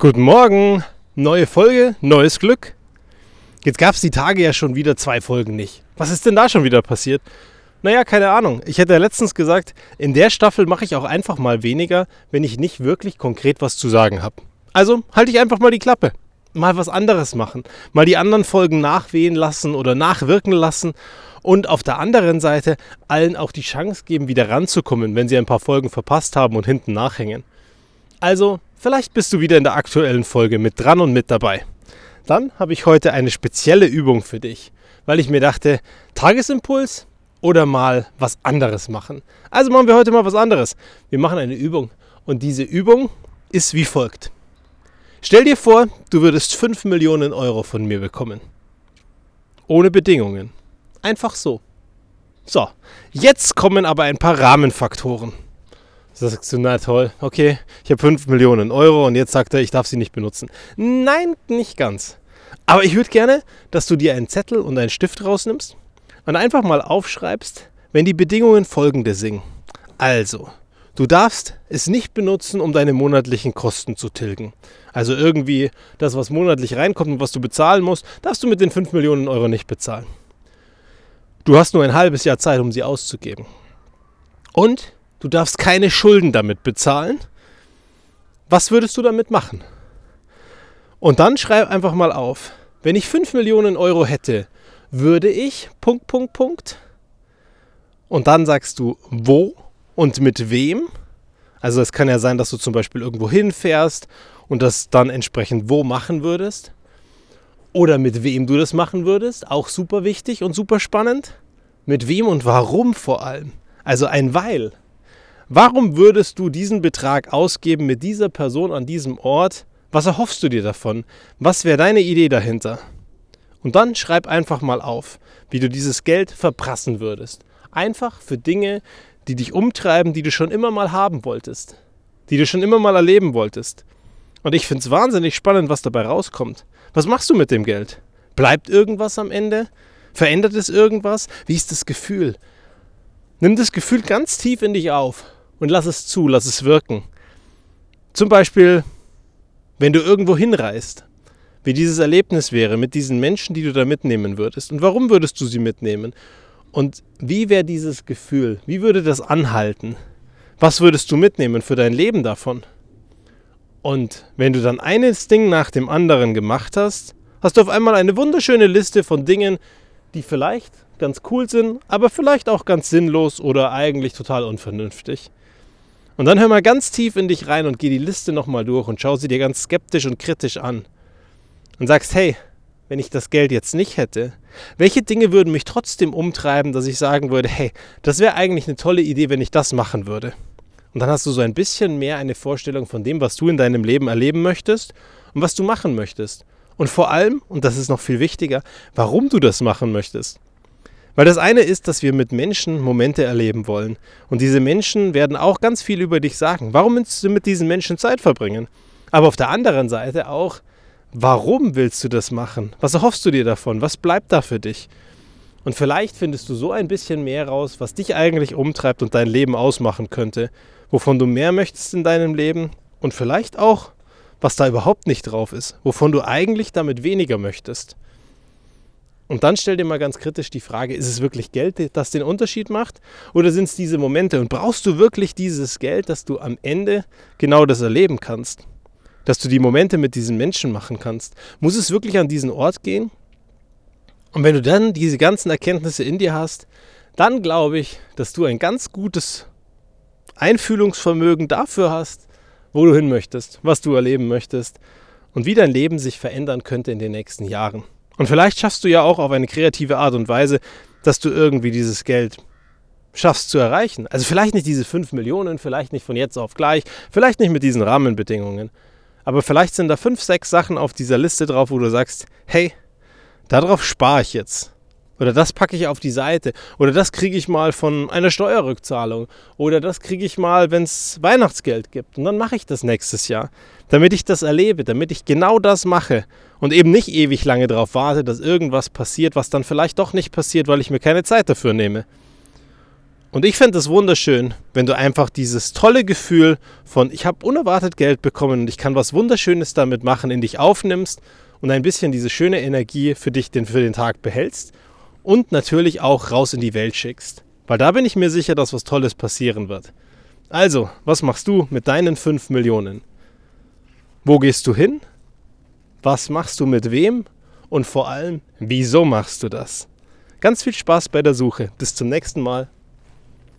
Guten Morgen, neue Folge, neues Glück. Jetzt gab es die Tage ja schon wieder zwei Folgen nicht. Was ist denn da schon wieder passiert? Naja, keine Ahnung. Ich hätte ja letztens gesagt, in der Staffel mache ich auch einfach mal weniger, wenn ich nicht wirklich konkret was zu sagen habe. Also halte ich einfach mal die Klappe. Mal was anderes machen. Mal die anderen Folgen nachwehen lassen oder nachwirken lassen. Und auf der anderen Seite allen auch die Chance geben, wieder ranzukommen, wenn sie ein paar Folgen verpasst haben und hinten nachhängen. Also, vielleicht bist du wieder in der aktuellen Folge mit dran und mit dabei. Dann habe ich heute eine spezielle Übung für dich, weil ich mir dachte, Tagesimpuls oder mal was anderes machen. Also machen wir heute mal was anderes. Wir machen eine Übung und diese Übung ist wie folgt. Stell dir vor, du würdest 5 Millionen Euro von mir bekommen. Ohne Bedingungen. Einfach so. So, jetzt kommen aber ein paar Rahmenfaktoren. Sagst du, na toll, okay, ich habe 5 Millionen Euro und jetzt sagt er, ich darf sie nicht benutzen. Nein, nicht ganz. Aber ich würde gerne, dass du dir einen Zettel und einen Stift rausnimmst und einfach mal aufschreibst, wenn die Bedingungen folgende sind. Also, du darfst es nicht benutzen, um deine monatlichen Kosten zu tilgen. Also irgendwie das, was monatlich reinkommt und was du bezahlen musst, darfst du mit den 5 Millionen Euro nicht bezahlen. Du hast nur ein halbes Jahr Zeit, um sie auszugeben. Und Du darfst keine Schulden damit bezahlen. Was würdest du damit machen? Und dann schreib einfach mal auf, wenn ich 5 Millionen Euro hätte, würde ich Punkt, Punkt, Punkt. Und dann sagst du, wo und mit wem. Also es kann ja sein, dass du zum Beispiel irgendwo hinfährst und das dann entsprechend wo machen würdest. Oder mit wem du das machen würdest. Auch super wichtig und super spannend. Mit wem und warum vor allem. Also ein Weil. Warum würdest du diesen Betrag ausgeben mit dieser Person an diesem Ort? Was erhoffst du dir davon? Was wäre deine Idee dahinter? Und dann schreib einfach mal auf, wie du dieses Geld verprassen würdest. Einfach für Dinge, die dich umtreiben, die du schon immer mal haben wolltest. Die du schon immer mal erleben wolltest. Und ich finde es wahnsinnig spannend, was dabei rauskommt. Was machst du mit dem Geld? Bleibt irgendwas am Ende? Verändert es irgendwas? Wie ist das Gefühl? Nimm das Gefühl ganz tief in dich auf und lass es zu, lass es wirken. Zum Beispiel, wenn du irgendwo hinreist, wie dieses Erlebnis wäre mit diesen Menschen, die du da mitnehmen würdest. Und warum würdest du sie mitnehmen? Und wie wäre dieses Gefühl? Wie würde das anhalten? Was würdest du mitnehmen für dein Leben davon? Und wenn du dann eines Ding nach dem anderen gemacht hast, hast du auf einmal eine wunderschöne Liste von Dingen, die vielleicht ganz cool sind, aber vielleicht auch ganz sinnlos oder eigentlich total unvernünftig. Und dann hör mal ganz tief in dich rein und geh die Liste nochmal durch und schau sie dir ganz skeptisch und kritisch an. Und sagst, hey, wenn ich das Geld jetzt nicht hätte, welche Dinge würden mich trotzdem umtreiben, dass ich sagen würde, hey, das wäre eigentlich eine tolle Idee, wenn ich das machen würde. Und dann hast du so ein bisschen mehr eine Vorstellung von dem, was du in deinem Leben erleben möchtest und was du machen möchtest. Und vor allem, und das ist noch viel wichtiger, warum du das machen möchtest. Weil das eine ist, dass wir mit Menschen Momente erleben wollen. Und diese Menschen werden auch ganz viel über dich sagen. Warum willst du mit diesen Menschen Zeit verbringen? Aber auf der anderen Seite auch, warum willst du das machen? Was erhoffst du dir davon? Was bleibt da für dich? Und vielleicht findest du so ein bisschen mehr raus, was dich eigentlich umtreibt und dein Leben ausmachen könnte, wovon du mehr möchtest in deinem Leben und vielleicht auch, was da überhaupt nicht drauf ist, wovon du eigentlich damit weniger möchtest. Und dann stell dir mal ganz kritisch die Frage, ist es wirklich Geld, das den Unterschied macht? Oder sind es diese Momente? Und brauchst du wirklich dieses Geld, dass du am Ende genau das erleben kannst? Dass du die Momente mit diesen Menschen machen kannst? Muss es wirklich an diesen Ort gehen? Und wenn du dann diese ganzen Erkenntnisse in dir hast, dann glaube ich, dass du ein ganz gutes Einfühlungsvermögen dafür hast, wo du hin möchtest, was du erleben möchtest und wie dein Leben sich verändern könnte in den nächsten Jahren. Und vielleicht schaffst du ja auch auf eine kreative Art und Weise, dass du irgendwie dieses Geld schaffst zu erreichen. Also vielleicht nicht diese 5 Millionen, vielleicht nicht von jetzt auf gleich, vielleicht nicht mit diesen Rahmenbedingungen. Aber vielleicht sind da 5, 6 Sachen auf dieser Liste drauf, wo du sagst, hey, darauf spare ich jetzt. Oder das packe ich auf die Seite. Oder das kriege ich mal von einer Steuerrückzahlung. Oder das kriege ich mal, wenn es Weihnachtsgeld gibt. Und dann mache ich das nächstes Jahr. Damit ich das erlebe, damit ich genau das mache. Und eben nicht ewig lange darauf warte, dass irgendwas passiert, was dann vielleicht doch nicht passiert, weil ich mir keine Zeit dafür nehme. Und ich fände es wunderschön, wenn du einfach dieses tolle Gefühl von ich habe unerwartet Geld bekommen und ich kann was Wunderschönes damit machen, in dich aufnimmst und ein bisschen diese schöne Energie für dich den, für den Tag behältst und natürlich auch raus in die Welt schickst. Weil da bin ich mir sicher, dass was Tolles passieren wird. Also, was machst du mit deinen 5 Millionen? Wo gehst du hin? Was machst du mit wem? Und vor allem, wieso machst du das? Ganz viel Spaß bei der Suche. Bis zum nächsten Mal.